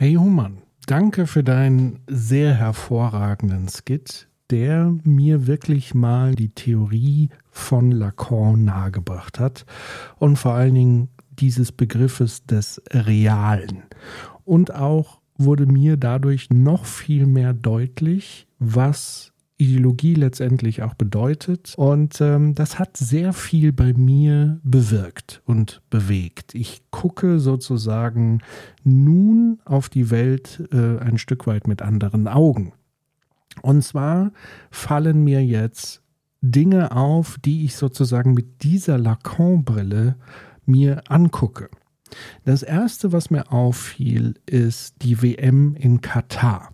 Hey Human, danke für deinen sehr hervorragenden Skit, der mir wirklich mal die Theorie von Lacan nahegebracht hat und vor allen Dingen dieses Begriffes des Realen. Und auch wurde mir dadurch noch viel mehr deutlich, was Ideologie letztendlich auch bedeutet. Und ähm, das hat sehr viel bei mir bewirkt und bewegt. Ich gucke sozusagen nun auf die Welt äh, ein Stück weit mit anderen Augen. Und zwar fallen mir jetzt Dinge auf, die ich sozusagen mit dieser Lacan-Brille mir angucke. Das erste, was mir auffiel, ist die WM in Katar.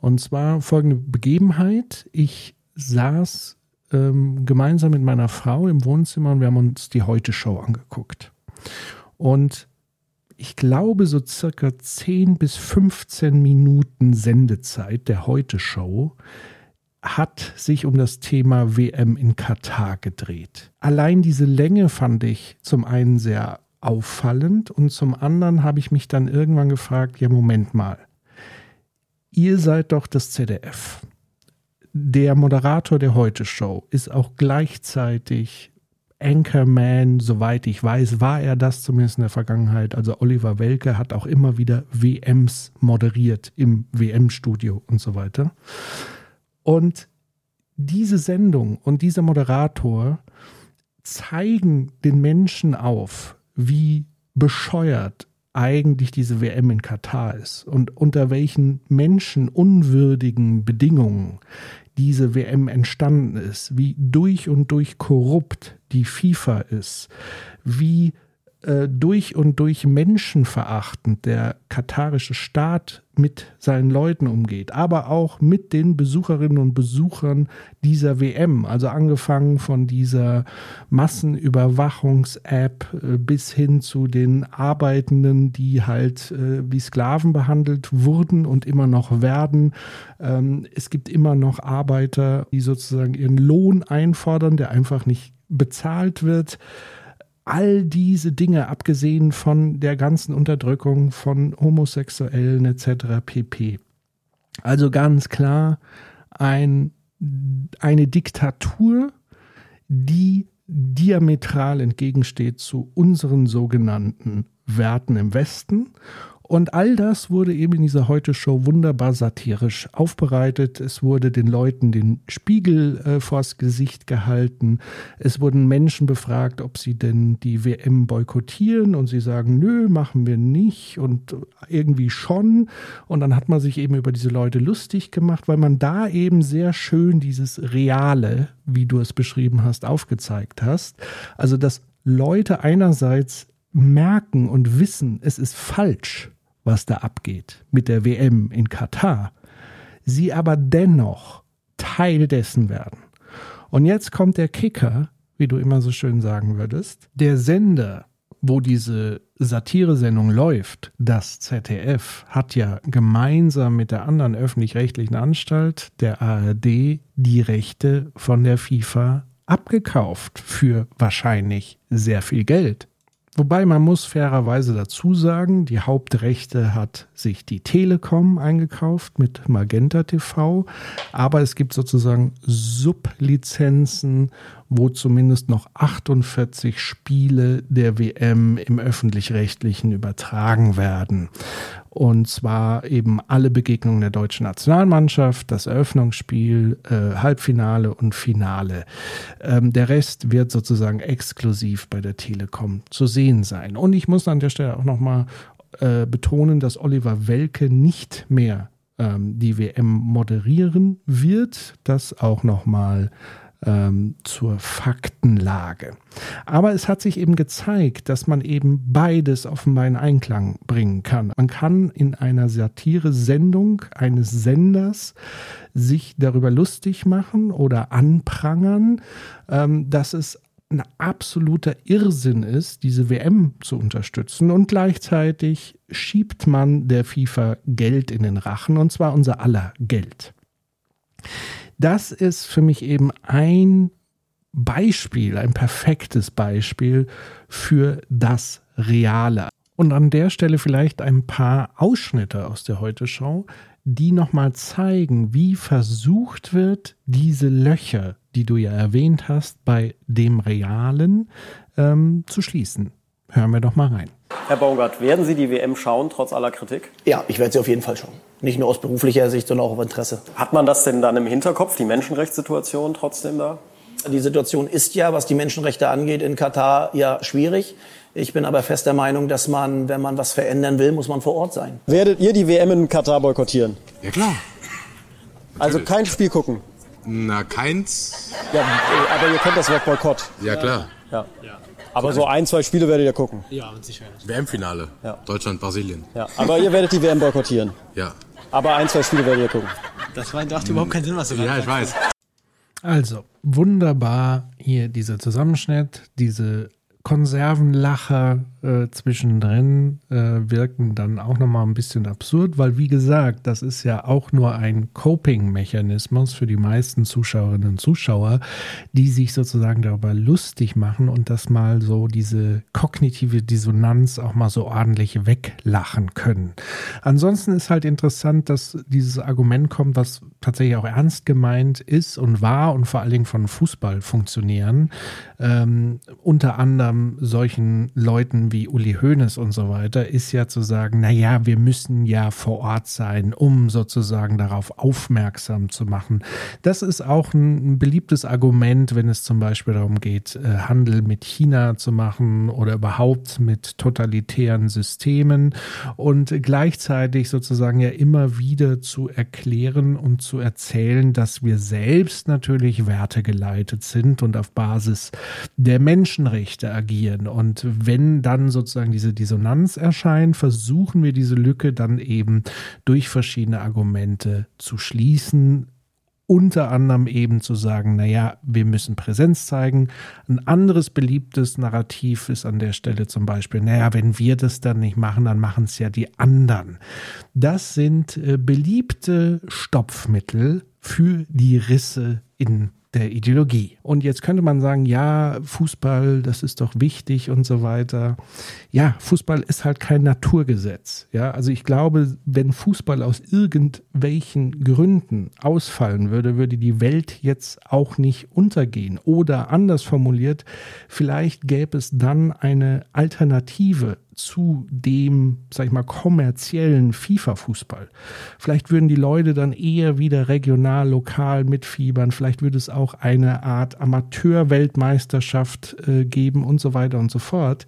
Und zwar folgende Begebenheit. Ich saß ähm, gemeinsam mit meiner Frau im Wohnzimmer und wir haben uns die Heute-Show angeguckt. Und ich glaube, so circa 10 bis 15 Minuten Sendezeit der Heute-Show hat sich um das Thema WM in Katar gedreht. Allein diese Länge fand ich zum einen sehr auffallend und zum anderen habe ich mich dann irgendwann gefragt, ja Moment mal, ihr seid doch das ZDF. Der Moderator der Heute-Show ist auch gleichzeitig Anchorman, soweit ich weiß, war er das zumindest in der Vergangenheit. Also Oliver Welke hat auch immer wieder WMs moderiert im WM-Studio und so weiter. Und diese Sendung und dieser Moderator zeigen den Menschen auf, wie bescheuert eigentlich diese WM in Katar ist und unter welchen menschenunwürdigen Bedingungen diese WM entstanden ist, wie durch und durch korrupt die FIFA ist, wie äh, durch und durch menschenverachtend der katarische Staat mit seinen Leuten umgeht, aber auch mit den Besucherinnen und Besuchern dieser WM. Also angefangen von dieser Massenüberwachungs-App äh, bis hin zu den Arbeitenden, die halt äh, wie Sklaven behandelt wurden und immer noch werden. Ähm, es gibt immer noch Arbeiter, die sozusagen ihren Lohn einfordern, der einfach nicht bezahlt wird all diese Dinge, abgesehen von der ganzen Unterdrückung von Homosexuellen etc. pp. Also ganz klar ein, eine Diktatur, die diametral entgegensteht zu unseren sogenannten Werten im Westen und all das wurde eben in dieser Heute-Show wunderbar satirisch aufbereitet. Es wurde den Leuten den Spiegel äh, vors Gesicht gehalten. Es wurden Menschen befragt, ob sie denn die WM boykottieren. Und sie sagen, nö, machen wir nicht und irgendwie schon. Und dann hat man sich eben über diese Leute lustig gemacht, weil man da eben sehr schön dieses Reale, wie du es beschrieben hast, aufgezeigt hast. Also, dass Leute einerseits merken und wissen, es ist falsch was da abgeht mit der WM in Katar, sie aber dennoch Teil dessen werden. Und jetzt kommt der Kicker, wie du immer so schön sagen würdest. Der Sender, wo diese Satiresendung läuft, das ZDF, hat ja gemeinsam mit der anderen öffentlich-rechtlichen Anstalt, der ARD, die Rechte von der FIFA abgekauft für wahrscheinlich sehr viel Geld. Wobei man muss fairerweise dazu sagen, die Hauptrechte hat sich die Telekom eingekauft mit Magenta TV, aber es gibt sozusagen Sublizenzen, wo zumindest noch 48 Spiele der WM im öffentlich-rechtlichen übertragen werden. Und zwar eben alle Begegnungen der deutschen Nationalmannschaft, das Eröffnungsspiel, äh, Halbfinale und Finale. Ähm, der Rest wird sozusagen exklusiv bei der Telekom zu sehen sein. Und ich muss an der Stelle auch nochmal äh, betonen, dass Oliver Welke nicht mehr ähm, die WM moderieren wird. Das auch nochmal ähm, zur Faktenlage. Aber es hat sich eben gezeigt, dass man eben beides offenbar in Einklang bringen kann. Man kann in einer Satire-Sendung eines Senders sich darüber lustig machen oder anprangern, ähm, dass es ein absoluter Irrsinn ist, diese WM zu unterstützen und gleichzeitig schiebt man der FIFA Geld in den Rachen und zwar unser aller Geld. Das ist für mich eben ein Beispiel, ein perfektes Beispiel für das Reale. Und an der Stelle vielleicht ein paar Ausschnitte aus der Heute-Show, die nochmal zeigen, wie versucht wird, diese Löcher, die du ja erwähnt hast, bei dem Realen ähm, zu schließen. Hören wir doch mal rein. Herr Baumgart, werden Sie die WM schauen, trotz aller Kritik? Ja, ich werde sie auf jeden Fall schauen. Nicht nur aus beruflicher Sicht, sondern auch auf Interesse. Hat man das denn dann im Hinterkopf, die Menschenrechtssituation trotzdem da? Die Situation ist ja, was die Menschenrechte angeht, in Katar ja schwierig. Ich bin aber fest der Meinung, dass man, wenn man was verändern will, muss man vor Ort sein. Werdet ihr die WM in Katar boykottieren? Ja klar. Also kein Spiel gucken. Na, keins. Ja, aber ihr kennt das Wort Boykott. Ja, klar. Ja. Aber so ein, zwei Spiele werdet ihr gucken. WM-Finale. Ja. Deutschland, Brasilien. Ja. Aber ihr werdet die WM boykottieren. Ja. Aber ein, zwei Spiele werdet ihr gucken. Das war, macht überhaupt keinen Sinn, was du gerade Ja, ich weiß. Also, wunderbar hier dieser Zusammenschnitt, diese Konservenlacher äh, zwischendrin äh, wirken dann auch nochmal ein bisschen absurd, weil wie gesagt, das ist ja auch nur ein Coping-Mechanismus für die meisten Zuschauerinnen und Zuschauer, die sich sozusagen darüber lustig machen und das mal so diese kognitive Dissonanz auch mal so ordentlich weglachen können. Ansonsten ist halt interessant, dass dieses Argument kommt, was tatsächlich auch ernst gemeint ist und war und vor allen Dingen von Fußballfunktionären, ähm, unter anderem solchen Leuten wie Uli Hoeneß und so weiter, ist ja zu sagen, naja, wir müssen ja vor Ort sein, um sozusagen darauf aufmerksam zu machen. Das ist auch ein, beliebtes Argument, wenn es zum Beispiel darum geht, äh, Handel mit China zu machen oder überhaupt mit totalitären Systemen und gleichzeitig sozusagen ja immer wieder zu erklären und zu erzählen, dass wir selbst natürlich wertegeleitet sind und auf Basis der Menschenrechte agieren. Und wenn dann sozusagen diese Dissonanz erscheint, versuchen wir diese Lücke dann eben durch verschiedene Argumente zu schließen, unter anderem eben zu sagen, naja, wir müssen Präsenz zeigen. Ein anderes beliebtes Narrativ ist an der Stelle zum Beispiel, naja, wenn wir das dann nicht machen, dann machen es ja die anderen. Das sind äh, beliebte Stopfmittel für die Risse in der Ideologie. Und jetzt könnte man sagen, ja, Fußball, das ist doch wichtig und so weiter. Ja, Fußball ist halt kein Naturgesetz. Ja, also ich glaube, wenn Fußball aus irgendwelchen Gründen ausfallen würde, würde die Welt jetzt auch nicht untergehen. Oder anders formuliert, vielleicht gäbe es dann eine Alternative zu dem, sag ich mal, kommerziellen FIFA-Fußball. Vielleicht würden die Leute dann eher wieder regional, lokal mitfiebern. Vielleicht würde es auch eine Art Amateur-Weltmeisterschaft äh, geben und so weiter und so fort.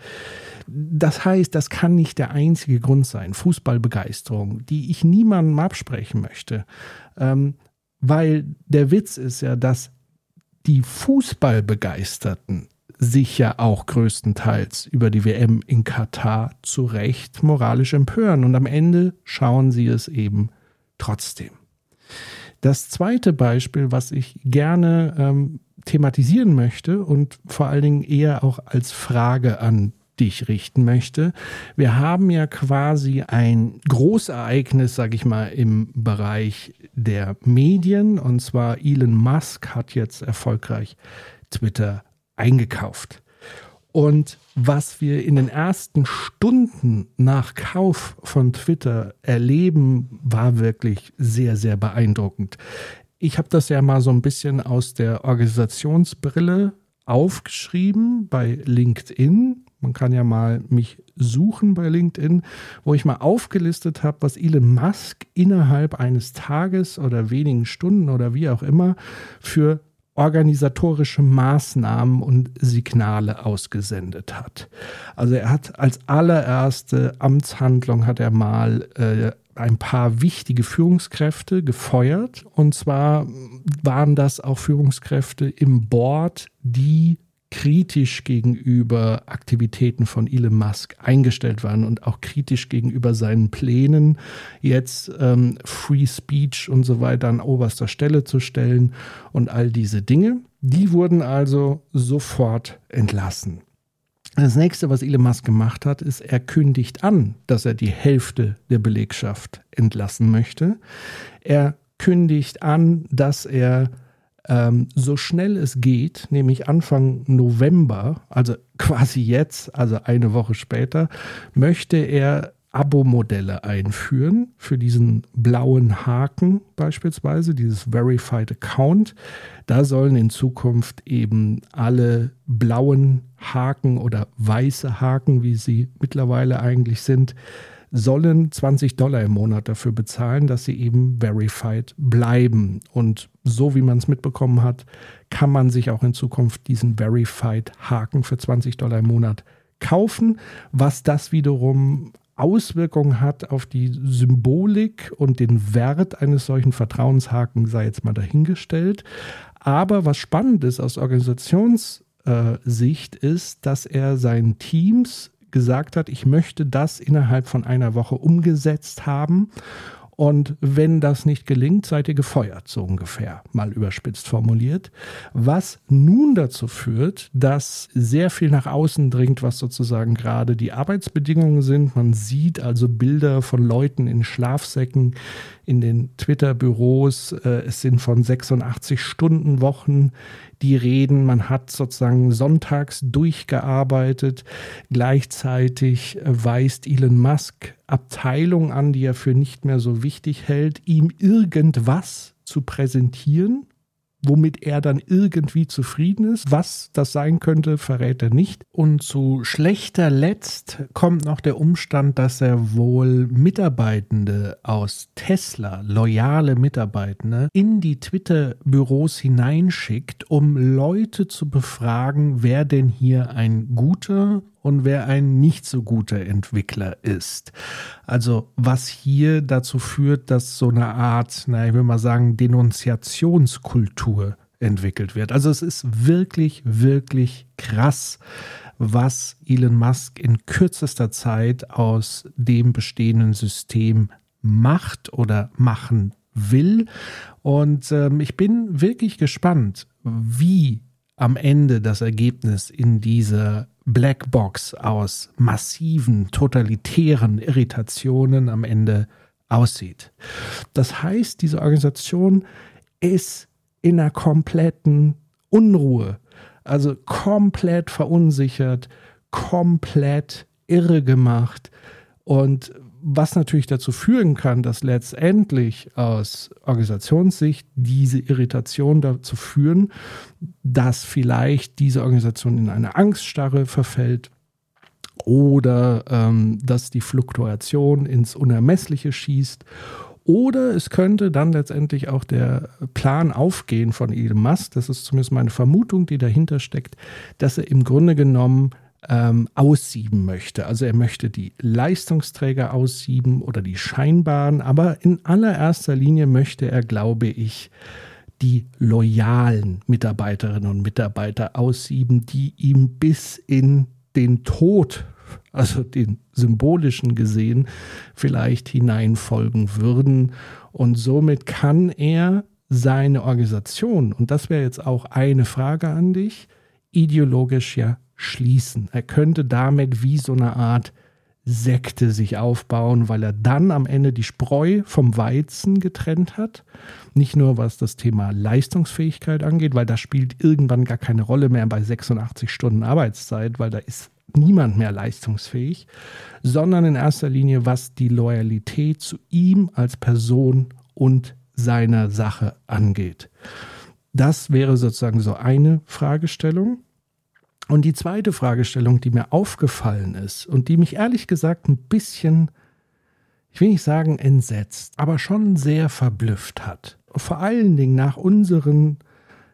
Das heißt, das kann nicht der einzige Grund sein, Fußballbegeisterung, die ich niemandem absprechen möchte. Ähm, weil der Witz ist ja, dass die Fußballbegeisterten sich ja auch größtenteils über die WM in Katar zu Recht moralisch empören und am Ende schauen sie es eben trotzdem. Das zweite Beispiel, was ich gerne ähm, thematisieren möchte und vor allen Dingen eher auch als Frage an dich richten möchte. Wir haben ja quasi ein Großereignis, sage ich mal, im Bereich der Medien. Und zwar Elon Musk hat jetzt erfolgreich Twitter eingekauft. Und was wir in den ersten Stunden nach Kauf von Twitter erleben, war wirklich sehr, sehr beeindruckend. Ich habe das ja mal so ein bisschen aus der Organisationsbrille aufgeschrieben bei LinkedIn. Man kann ja mal mich suchen bei LinkedIn, wo ich mal aufgelistet habe, was Elon Musk innerhalb eines Tages oder wenigen Stunden oder wie auch immer für organisatorische Maßnahmen und Signale ausgesendet hat. Also er hat als allererste Amtshandlung hat er mal äh, ein paar wichtige Führungskräfte gefeuert. Und zwar waren das auch Führungskräfte im Board, die kritisch gegenüber Aktivitäten von Elon Musk eingestellt waren und auch kritisch gegenüber seinen Plänen, jetzt ähm, Free Speech und so weiter an oberster Stelle zu stellen und all diese Dinge. Die wurden also sofort entlassen. Das nächste, was Elon Musk gemacht hat, ist, er kündigt an, dass er die Hälfte der Belegschaft entlassen möchte. Er kündigt an, dass er ähm, so schnell es geht, nämlich Anfang November, also quasi jetzt, also eine Woche später, möchte er Abo-Modelle einführen für diesen blauen Haken beispielsweise, dieses Verified Account. Da sollen in Zukunft eben alle blauen Haken oder weiße Haken, wie sie mittlerweile eigentlich sind, sollen 20 Dollar im Monat dafür bezahlen, dass sie eben verified bleiben. Und so wie man es mitbekommen hat, kann man sich auch in Zukunft diesen verified Haken für 20 Dollar im Monat kaufen, was das wiederum Auswirkungen hat auf die Symbolik und den Wert eines solchen Vertrauenshaken, sei jetzt mal dahingestellt. Aber was spannend ist aus Organisationssicht, ist, dass er seinen Teams gesagt hat, ich möchte das innerhalb von einer Woche umgesetzt haben. Und wenn das nicht gelingt, seid ihr gefeuert, so ungefähr, mal überspitzt formuliert. Was nun dazu führt, dass sehr viel nach außen dringt, was sozusagen gerade die Arbeitsbedingungen sind. Man sieht also Bilder von Leuten in Schlafsäcken in den Twitter-Büros. Äh, es sind von 86-Stunden-Wochen die Reden. Man hat sozusagen sonntags durchgearbeitet. Gleichzeitig weist Elon Musk Abteilungen an, die er für nicht mehr so wichtig hält, ihm irgendwas zu präsentieren, womit er dann irgendwie zufrieden ist. Was das sein könnte, verrät er nicht. Und zu schlechter Letzt kommt noch der Umstand, dass er wohl Mitarbeitende aus Tesla, loyale Mitarbeitende, in die Twitter-Büros hineinschickt, um Leute zu befragen, wer denn hier ein guter und wer ein nicht so guter Entwickler ist. Also was hier dazu führt, dass so eine Art, na, ich will mal sagen, Denunziationskultur entwickelt wird. Also es ist wirklich, wirklich krass, was Elon Musk in kürzester Zeit aus dem bestehenden System macht oder machen will. Und ähm, ich bin wirklich gespannt, wie am Ende das Ergebnis in dieser Blackbox aus massiven, totalitären Irritationen am Ende aussieht. Das heißt, diese Organisation ist in einer kompletten Unruhe, also komplett verunsichert, komplett irre gemacht. Und was natürlich dazu führen kann, dass letztendlich aus Organisationssicht diese Irritation dazu führen, dass vielleicht diese Organisation in eine Angststarre verfällt oder ähm, dass die Fluktuation ins Unermessliche schießt. Oder es könnte dann letztendlich auch der Plan aufgehen von Elon Musk, das ist zumindest meine Vermutung, die dahinter steckt, dass er im Grunde genommen ähm, aussieben möchte. Also er möchte die Leistungsträger aussieben oder die scheinbaren, aber in allererster Linie möchte er, glaube ich, die loyalen Mitarbeiterinnen und Mitarbeiter aussieben, die ihm bis in den Tod, also den symbolischen gesehen, vielleicht hineinfolgen würden. Und somit kann er seine Organisation, und das wäre jetzt auch eine Frage an dich, ideologisch ja schließen. Er könnte damit wie so eine Art Sekte sich aufbauen, weil er dann am Ende die Spreu vom Weizen getrennt hat. Nicht nur was das Thema Leistungsfähigkeit angeht, weil das spielt irgendwann gar keine Rolle mehr bei 86 Stunden Arbeitszeit, weil da ist niemand mehr leistungsfähig, sondern in erster Linie was die Loyalität zu ihm als Person und seiner Sache angeht. Das wäre sozusagen so eine Fragestellung. Und die zweite Fragestellung, die mir aufgefallen ist und die mich ehrlich gesagt ein bisschen, ich will nicht sagen entsetzt, aber schon sehr verblüfft hat. Vor allen Dingen nach unseren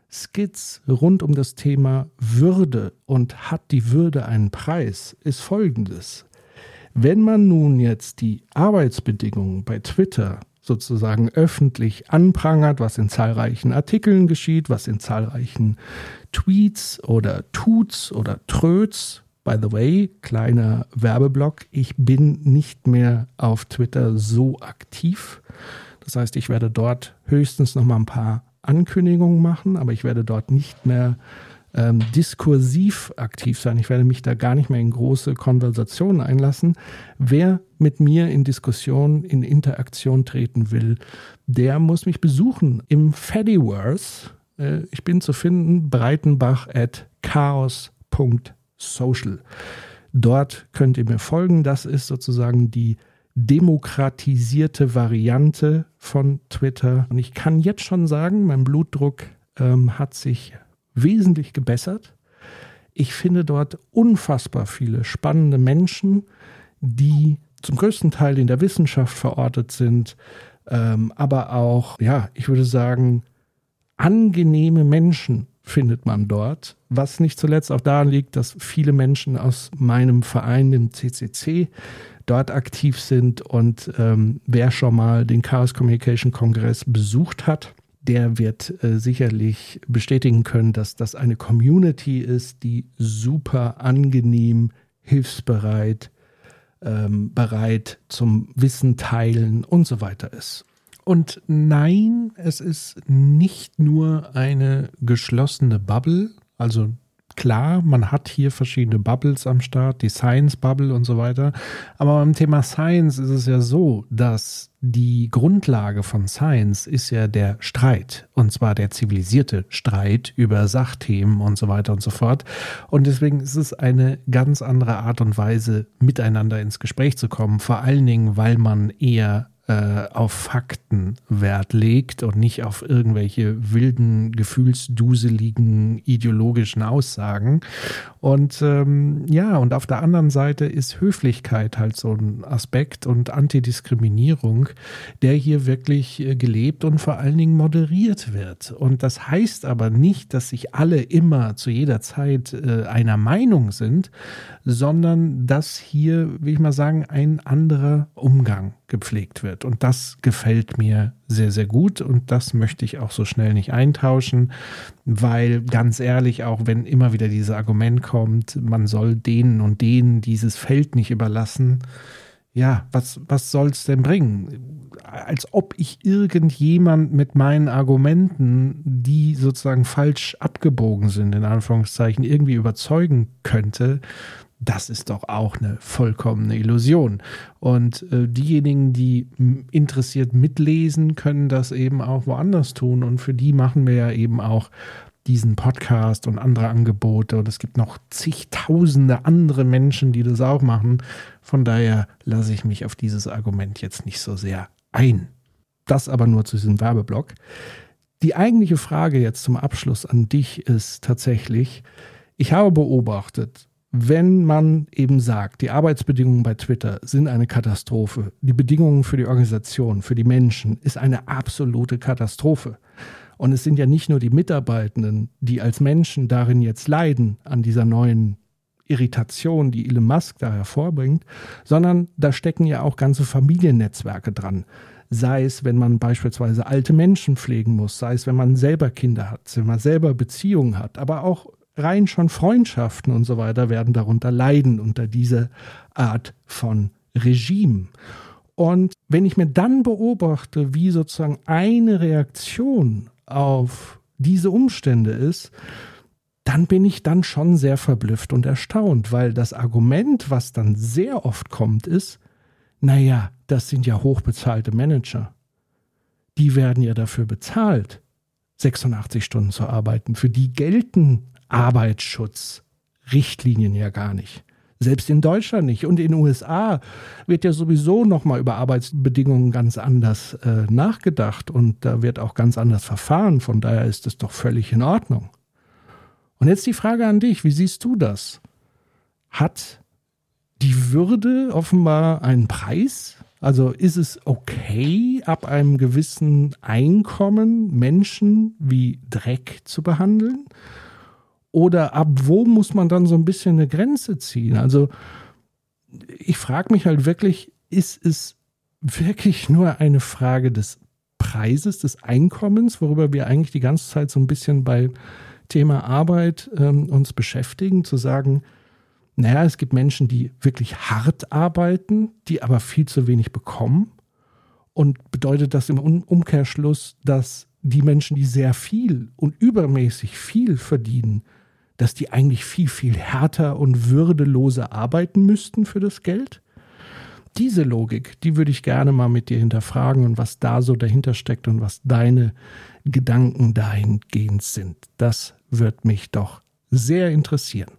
Skits rund um das Thema Würde und hat die Würde einen Preis, ist folgendes. Wenn man nun jetzt die Arbeitsbedingungen bei Twitter sozusagen öffentlich anprangert, was in zahlreichen Artikeln geschieht, was in zahlreichen Tweets oder Tuts oder Tröts. By the way, kleiner Werbeblock, ich bin nicht mehr auf Twitter so aktiv. Das heißt, ich werde dort höchstens noch mal ein paar Ankündigungen machen, aber ich werde dort nicht mehr ähm, diskursiv aktiv sein. Ich werde mich da gar nicht mehr in große Konversationen einlassen. Wer mit mir in Diskussion, in Interaktion treten will, der muss mich besuchen im Fediverse Äh, ich bin zu finden, breitenbach at chaos.social. Dort könnt ihr mir folgen. Das ist sozusagen die demokratisierte Variante von Twitter. Und ich kann jetzt schon sagen, mein Blutdruck ähm, hat sich wesentlich gebessert. Ich finde dort unfassbar viele spannende Menschen, die zum größten Teil in der Wissenschaft verortet sind, ähm, aber auch, ja, ich würde sagen, angenehme Menschen findet man dort, was nicht zuletzt auch daran liegt, dass viele Menschen aus meinem Verein, dem CCC, dort aktiv sind und ähm, wer schon mal den Chaos Communication Kongress besucht hat, der wird äh, sicherlich bestätigen können, dass das eine Community ist, die super angenehm, hilfsbereit, ähm, bereit zum Wissen teilen und so weiter ist. Und nein, es ist nicht nur eine geschlossene Bubble, also klar, man hat hier verschiedene Bubbles am Start, die Science Bubble und so weiter. Aber beim Thema Science ist es ja so, dass die Grundlage von Science ist ja der Streit. Und zwar der zivilisierte Streit über Sachthemen und so weiter und so fort. Und deswegen ist es eine ganz andere Art und Weise, miteinander ins Gespräch zu kommen. Vor allen Dingen, weil man eher äh, auf Fakten Wert legt und nicht auf irgendwelche wilden, gefühlsduseligen, ideologischen Aussagen. Und ähm, ja, und auf der anderen Seite ist Höflichkeit halt so ein Aspekt und Antidiskriminierung, der hier wirklich äh, gelebt und vor allen Dingen moderiert wird. Und das heißt aber nicht, dass sich alle immer zu jeder Zeit äh, einer Meinung sind, sondern dass hier, will ich mal sagen, ein anderer Umgang gepflegt wird. Und das gefällt mir sehr, sehr gut und das möchte ich auch so schnell nicht eintauschen, weil ganz ehrlich, auch wenn immer wieder dieses Argument kommt, man soll denen und denen dieses Feld nicht überlassen, ja, was, was soll es denn bringen? Als ob ich irgendjemand mit meinen Argumenten, die sozusagen falsch abgebogen sind, in Anführungszeichen, irgendwie überzeugen könnte das ist doch auch eine vollkommene Illusion. Und äh, diejenigen, die interessiert mitlesen, können das eben auch woanders tun. Und für die machen wir ja eben auch diesen Podcast und andere Angebote. Und es gibt noch zigtausende andere Menschen, die das auch machen. Von daher lasse ich mich auf dieses Argument jetzt nicht so sehr ein. Das aber nur zu diesem Werbeblock. Die eigentliche Frage jetzt zum Abschluss an dich ist tatsächlich, ich habe beobachtet, wenn man eben sagt, die Arbeitsbedingungen bei Twitter sind eine Katastrophe, die Bedingungen für die Organisation, für die Menschen ist eine absolute Katastrophe. Und es sind ja nicht nur die Mitarbeitenden, die als Menschen darin jetzt leiden, an dieser neuen Irritation, die Elon Musk da hervorbringt, sondern da stecken ja auch ganze Familiennetzwerke dran. Sei es, wenn man beispielsweise alte Menschen pflegen muss, sei es, wenn man selber Kinder hat, wenn man selber Beziehungen hat, aber auch rein schon Freundschaften und so weiter werden darunter leiden, unter dieser Art von Regime. Und wenn ich mir dann beobachte, wie sozusagen eine Reaktion auf diese Umstände ist, dann bin ich dann schon sehr verblüfft und erstaunt, weil das Argument, was dann sehr oft kommt, ist, naja, das sind ja hochbezahlte Manager. Die werden ja dafür bezahlt, 86 Stunden zu arbeiten. Für die gelten Arbeitsschutzrichtlinien ja gar nicht. Selbst in Deutschland nicht. Und in den USA wird ja sowieso nochmal über Arbeitsbedingungen ganz anders äh, nachgedacht und da wird auch ganz anders verfahren. Von daher ist es doch völlig in Ordnung. Und jetzt die Frage an dich, wie siehst du das? Hat die Würde offenbar einen Preis? Also ist es okay, ab einem gewissen Einkommen Menschen wie Dreck zu behandeln? Oder ab wo muss man dann so ein bisschen eine Grenze ziehen? Also ich frage mich halt wirklich, ist es wirklich nur eine Frage des Preises, des Einkommens, worüber wir eigentlich die ganze Zeit so ein bisschen bei Thema Arbeit ähm, uns beschäftigen, zu sagen, naja, es gibt Menschen, die wirklich hart arbeiten, die aber viel zu wenig bekommen. Und bedeutet das im Umkehrschluss, dass die Menschen, die sehr viel und übermäßig viel verdienen, dass die eigentlich viel, viel härter und würdeloser arbeiten müssten für das Geld? diese Logik, die würde ich gerne mal mit dir hinterfragen und was da so dahinter steckt und was deine Gedanken dahingehend sind. Das wird mich doch sehr interessieren.